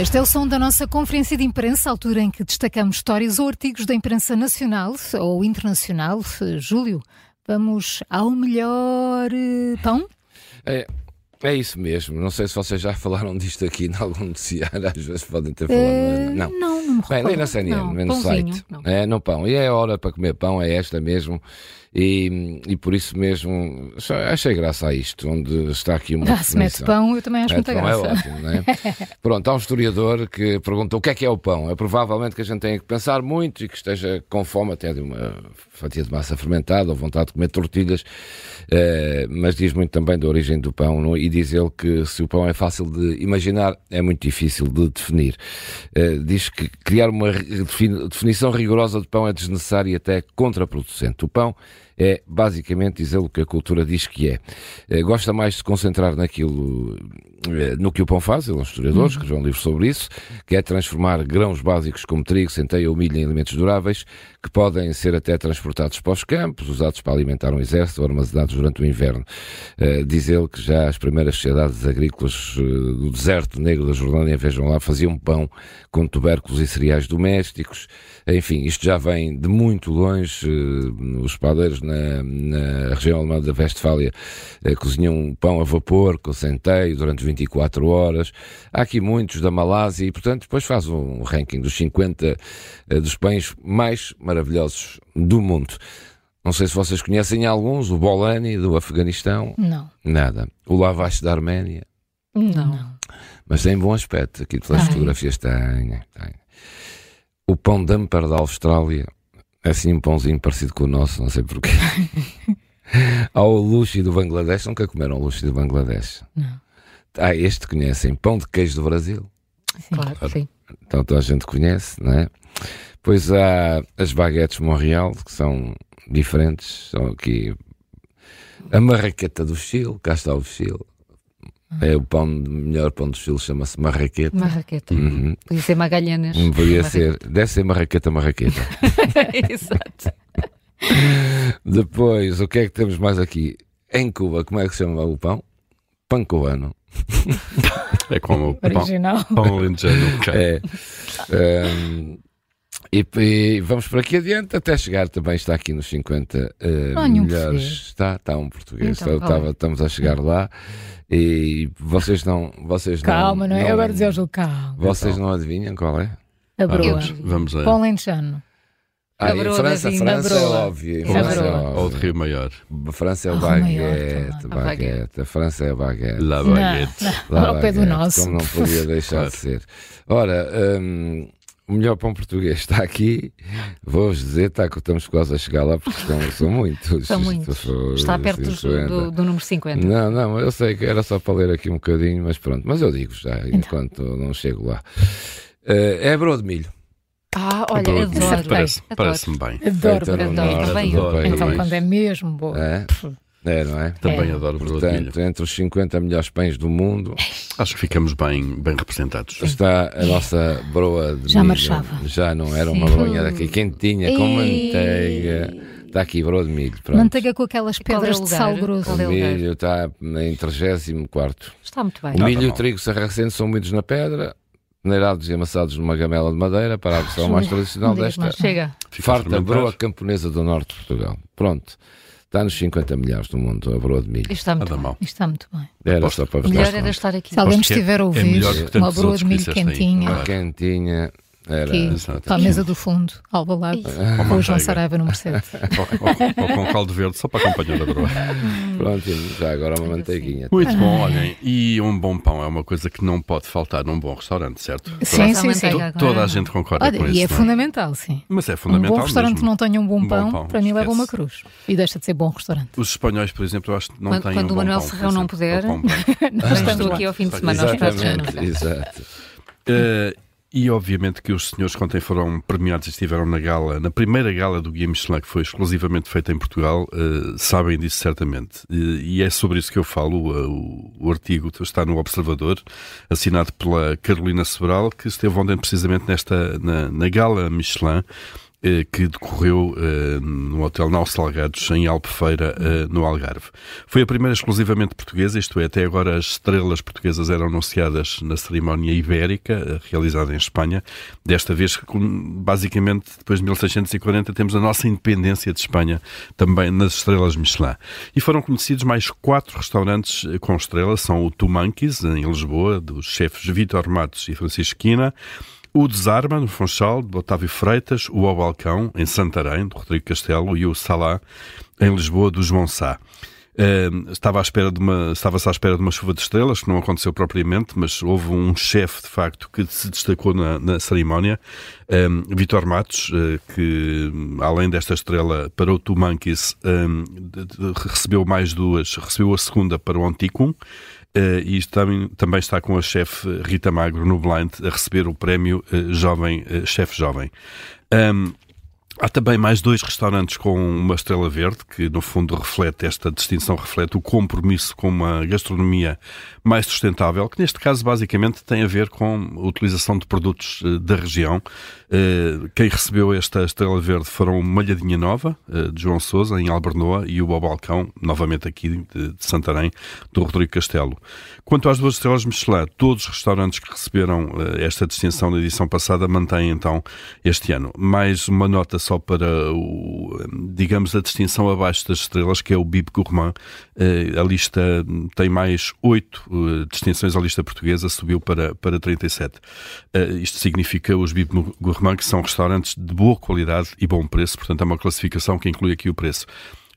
Este é o som da nossa conferência de imprensa, altura em que destacamos histórias ou artigos da imprensa nacional ou internacional. Júlio, vamos ao melhor eh, pão? É, é isso mesmo. Não sei se vocês já falaram disto aqui em algum noticiário, às vezes podem ter falado. Eh, não. não, não me Bem, nem na. CNN, Não, nem no pãozinho, site. não. É, no pão. E é a hora para comer pão, é esta mesmo. E, e por isso mesmo achei graça a isto, onde está aqui uma Ah, se mete pão, eu também acho Mete muita pão é graça. ótimo, não é? Pronto, há um historiador que pergunta o que é que é o pão. É provavelmente que a gente tenha que pensar muito e que esteja com fome até de uma fatia de massa fermentada ou vontade de comer tortilhas, eh, mas diz muito também da origem do pão não? e diz ele que se o pão é fácil de imaginar, é muito difícil de definir. Eh, diz que criar uma definição rigorosa de pão é desnecessário e até contraproducente. O pão é basicamente dizer o que a cultura diz que é. Eh, Gosta mais de se concentrar naquilo, eh, no que o pão faz, ele é um historiador, escreveu um livro sobre isso, que é transformar grãos básicos como trigo, centeio ou milho em alimentos duráveis, que podem ser até transportados para os campos, usados para alimentar um exército ou armazenados durante o inverno. Diz ele que já as primeiras sociedades agrícolas do deserto negro da Jordânia, vejam lá, faziam pão com tubérculos e cereais domésticos. Enfim, isto já vem de muito longe. Os padeiros na, na região alemã da Westfália eh, cozinham pão a vapor com centeio durante 24 horas. Há aqui muitos da Malásia e, portanto, depois faz um ranking dos 50 eh, dos pães mais maravilhosos do mundo. Não sei se vocês conhecem alguns, o Bolani do Afeganistão, Não. nada. O Lavash da Arménia, Não. mas tem bom aspecto, aqui pelas Ai. fotografias tem, tem. O pão Dumper da Austrália, assim um pãozinho parecido com o nosso, não sei porquê. Há o Luxi do Bangladesh, nunca comeram o Luxi do Bangladesh. Não. Ah, este conhecem, pão de queijo do Brasil. Claro, sim. Então toda a gente conhece, não é? Pois há as baguetes Montreal, que são diferentes, são aqui a marraqueta do Chile, cá está o Chile. É o pão, melhor pão do Chile chama-se marraqueta. Marraqueta. Uhum. Podia ser Magalhães. Podia ser, deve ser marraqueta, marraqueta. Exato. Depois, o que é que temos mais aqui? Em Cuba, como é que se chama o pão? Pão cubano. É como o pão, Original. pão alentejano. ok. É. Ahm, e, e vamos por aqui adiante até chegar também está aqui nos 50 eh, Não há nenhum melhores português. está está um português Então, Está- é? estava- estamos a chegar lá e vocês não vocês Calma, não é? não, Agora dizer Júlio, calma. vocês não adivinham qual é A broa. Vamos, vamos a. Pão lentejano. ah, broa França da vinda, França a é óbvio França é óbvio. Ou de Rio Maior. A França é o Ah, o maior baguete, também. A baguete. A França é a baguete. La Não, baguette. não, ao pé do baguete, nosso. Como não podia deixar Claro. de ser. Ora, hum, o melhor pão português está aqui. Vou-vos dizer, está, que estamos quase a chegar lá porque estão, são muitos. São muitos. Está perto dos- 50. do, do número 50. Não, não, eu sei que era só para ler aqui um bocadinho, mas pronto. Mas eu digo já, Então. enquanto não chego lá. Eh, é broa de milho. Ah, olha, Adoro. adoro. Parece- adoro. Parece-me bem. Adoro. No adoro, eu. país. Então, quando é mesmo boa. É? É, não é? Também É. adoro broa de milho. Portanto, entre os 50 melhores pães do mundo Acho que ficamos bem, bem representados. está a nossa broa de Já milho. marchava. Já não era uma broinha daqui quentinha, com Ei. manteiga. Está aqui broa de milho. Pronto. Manteiga com aquelas é pedras de lugar? sal grosso. O é milho está em 34. Está muito bem. O milho e o trigo sarraceno são moídos na pedra, peneirados e amassados numa gamela de madeira para a versão mais tradicional desta Chega. Farta broa camponesa do norte de Portugal. Pronto. Está nos 50 milhares do mundo, a broa de milho. Isto está muito bem. Isto está muito bem. Era só para vos Melhor era estar aqui. Se alguém é- estiver a é ouvir, que uma broa de milho aí. quentinha Claro. Quentinha. Era. para a mesa do fundo, ao balado, com o João. Saraiva no Mercedes. Ou, ou- ou com caldo verde, só para acompanhar a broa. Pronto, já agora uma manteiguinha. Muito bom, olhem. E um bom pão é uma coisa que não pode faltar num bom restaurante, certo? Sim, sim, sim. Toda a gente concorda Olha, com isso. e é não fundamental, sim. Mas é Um fundamental. bom restaurante mesmo. que não tenha um bom Um bom pão, pão, para mim leva uma cruz. E deixa de ser bom restaurante. Os espanhóis, por exemplo, eu acho que não Quando- têm quando um o bom Manuel pão, por Serrão não puder, pão. Nós estamos aqui ao fim de semana aos pratos de Exatamente, exato. E obviamente que os senhores, quando foram premiados e estiveram na gala, na primeira gala do Guia Michelin, que foi exclusivamente feita em Portugal, eh, sabem disso certamente. E, e é sobre isso que eu falo. eh, O, o artigo está no Observador, assinado pela Carolina Sobral, que esteve ontem precisamente nesta, na, na gala Michelin. Eh, que decorreu uh, no Hotel Nau Salgados, em Albufeira, uh, no Algarve. Foi a primeira exclusivamente portuguesa, isto é, até agora as estrelas portuguesas eram anunciadas na cerimónia ibérica, realizada em Espanha. Desta vez, basicamente, depois de 1640, temos a nossa independência de Espanha também nas estrelas Michelin. E foram conhecidos mais quatro restaurantes com estrelas, são o Tumanquis, em Lisboa, dos chefes Vítor Matos e Francisco Quina, o Desarma, no Funchal, de Otávio Freitas, o Ao Balcão, em Santarém, de Rodrigo Castelo, e o Salá, em Lisboa, do João Sá. Uh, estava à espera de uma, estava-se à espera de uma chuva de estrelas, que não aconteceu propriamente, mas houve um chefe, de facto, que se destacou na, na cerimónia, um, Vitor Matos, uh, que além desta estrela para o Tumanquis, um, recebeu mais duas, recebeu a segunda para o Anticum, Uh, e também, também está com a chefe Rita Magro no Blind a receber o prémio uh, Jovem uh, Chefe Jovem. Um, Há também mais dois restaurantes com uma estrela verde, que no fundo reflete, esta distinção reflete o compromisso com uma gastronomia mais sustentável, que neste caso basicamente tem a ver com a utilização de produtos da região eh, quem recebeu esta estrela verde foram Malhadinha Nova, eh, de João Sousa, em Albernoa, e o Bob Balcão, novamente aqui de Santarém, do Rodrigo Castelo. Quanto às duas estrelas Michelin, todos os restaurantes que receberam eh, esta distinção na edição passada mantêm então este ano. Mais uma nota só para, o, digamos, a distinção abaixo das estrelas, que é o Bib Gourmand. A lista tem mais oito distinções, a lista portuguesa subiu para, para 37. Isto significa os Bib Gourmand que são restaurantes de boa qualidade e bom preço, portanto é uma classificação que inclui aqui o preço.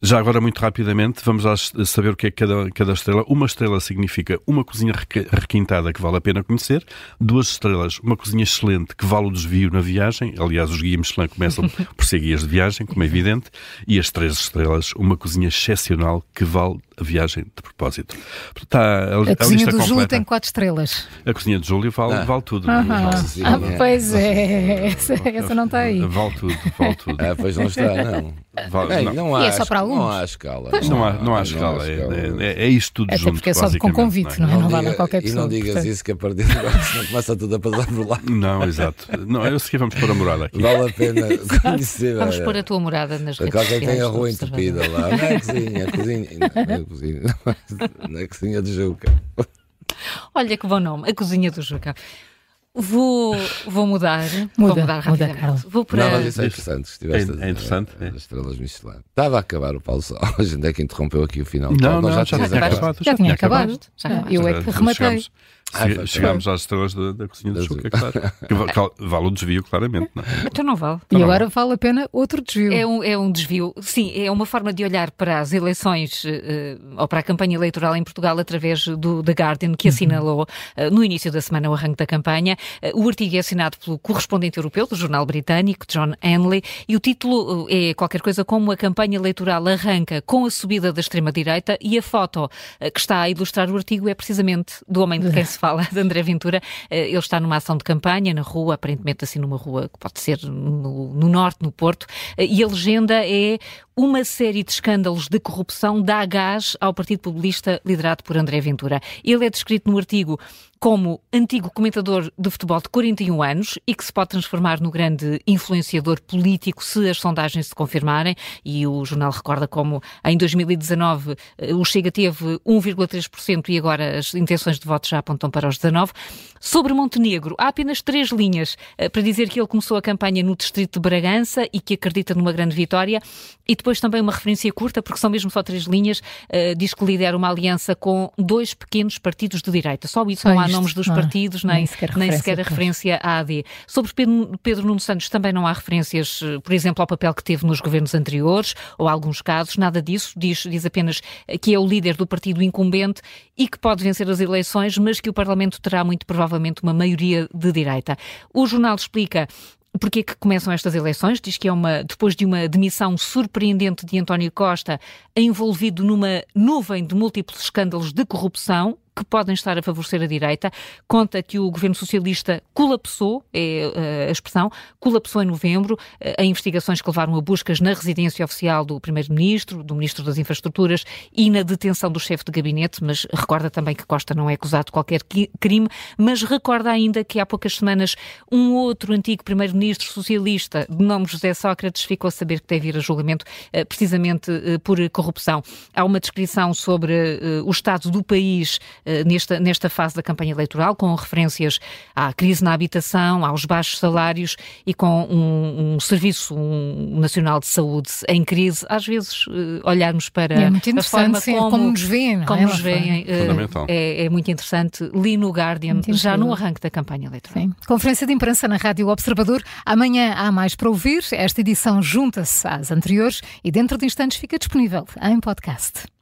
Já agora, muito rapidamente, vamos saber o que é cada, cada estrela. Uma estrela significa uma cozinha requintada que vale a pena conhecer. Duas estrelas, uma cozinha excelente que vale o desvio na viagem. Aliás, os guias Michelin começam por ser guias de viagem, como é evidente. E as três estrelas, uma cozinha excepcional que vale a viagem de propósito. Está a, a, a cozinha do completa. Júlio tem quatro estrelas. A cozinha de Júlio vale, ah. vale tudo. Ah, ah, pois é, essa, essa, não está aí. Vale tudo, vale tudo. Ah, pois não está, não. Vale, Ei, não. não há, e é só para alunos? Não há escala. Pois não, há, não há escala. É, é, é, isto tudo Até junto, porque é só com convite, não, é? não, não vale a qualquer pessoa. E não digas portanto. isso que a partir de agora não começa tudo a passar por lá. Não, exato. Não, eu sei que vamos pôr a morada aqui. Vale a pena conhecer. Vamos pôr a tua morada nas redes sociais. Quem tem a rua entupida lá, cozinha, a cozinha, na cozinha, na cozinha de Juca. Olha que bom nome, a cozinha do Juca. Vou, vou mudar. Muda, vou mudar muda, Carlos. Vou para... Não, mas isso é interessante. Estiveste é, é interessante. A, a, as estrelas Michelin. Estava a acabar o Paulo Sal. A gente é que interrompeu aqui o final. Não, não, já, já, tinha acabado. Já, tinha acabado. Já, eu é que rematei. Ah, chegámos às estrelas da, da cozinha de Chuca, claro. Que vale o desvio, claramente. Não? É? Então não vale. E agora vale a pena outro desvio. É um, é um desvio, sim, é uma forma de olhar para as eleições uh, ou para a campanha eleitoral em Portugal através do The Guardian, que assinalou uh, no início da semana o arranque da campanha. Uh, o artigo é assinado pelo correspondente europeu do jornal britânico, John Henley, e o título é qualquer coisa como a campanha eleitoral arranca com a subida da extrema-direita e a foto que está a ilustrar o artigo é precisamente do homem de quem se fala, de André Ventura. Eh, ele está numa ação de campanha na rua, aparentemente assim numa rua que pode ser no, no norte, no Porto, eh, e a legenda é uma série de escândalos de corrupção dá gás ao Partido Populista liderado por André Ventura. Ele é descrito no artigo como antigo comentador de futebol de 41 anos e que se pode transformar no grande influenciador político se as sondagens se confirmarem. E o jornal recorda como em 2019 eh, o Chega teve 1,3% e agora as intenções de voto já apontam para os 19%. Sobre Montenegro, há apenas três linhas eh, para dizer que ele começou a campanha no distrito de Bragança e que acredita numa grande vitória. E depois também uma referência curta, porque são mesmo só três linhas, uh, diz que lidera uma aliança com dois pequenos partidos de direita. Só isso, só não há nomes dos partidos, nem, nem, sequer, nem sequer a referência à AD. Sobre Pedro, Pedro Nuno Santos também não há referências, eh, por exemplo, ao papel que teve nos governos anteriores, ou alguns casos, nada disso. Diz, diz apenas que é o líder do partido incumbente e que pode vencer as eleições, mas que o Parlamento terá muito provavelmente uma maioria de direita. O jornal explica porque é que começam estas eleições? Diz que é uma depois de uma demissão surpreendente de António Costa, envolvido numa nuvem de múltiplos escândalos de corrupção, que podem estar a favorecer a direita. Conta que o governo socialista colapsou, é a expressão, colapsou em novembro, a investigações que levaram a buscas na residência oficial do primeiro-ministro, do ministro das Infraestruturas e na detenção do chefe de gabinete, mas recorda também que Costa não é acusado de qualquer crime, mas recorda ainda que há poucas semanas um outro antigo primeiro-ministro socialista, de nome José Sócrates, ficou a saber que deve ir a julgamento eh, precisamente eh, por corrupção. Há uma descrição sobre eh, o estado do país nesta, nesta fase da campanha eleitoral, com referências à crise na habitação, aos baixos salários e com um, um serviço um nacional de saúde em crise. Às vezes, olharmos para é muito a forma como, como nos veem, como é? nos veem é, é, muito interessante. Li no Guardian, já no arranque da campanha eleitoral. Sim. Conferência de imprensa na Rádio Observador. Amanhã há mais para ouvir. Esta edição junta-se às anteriores e dentro de instantes fica disponível em podcast.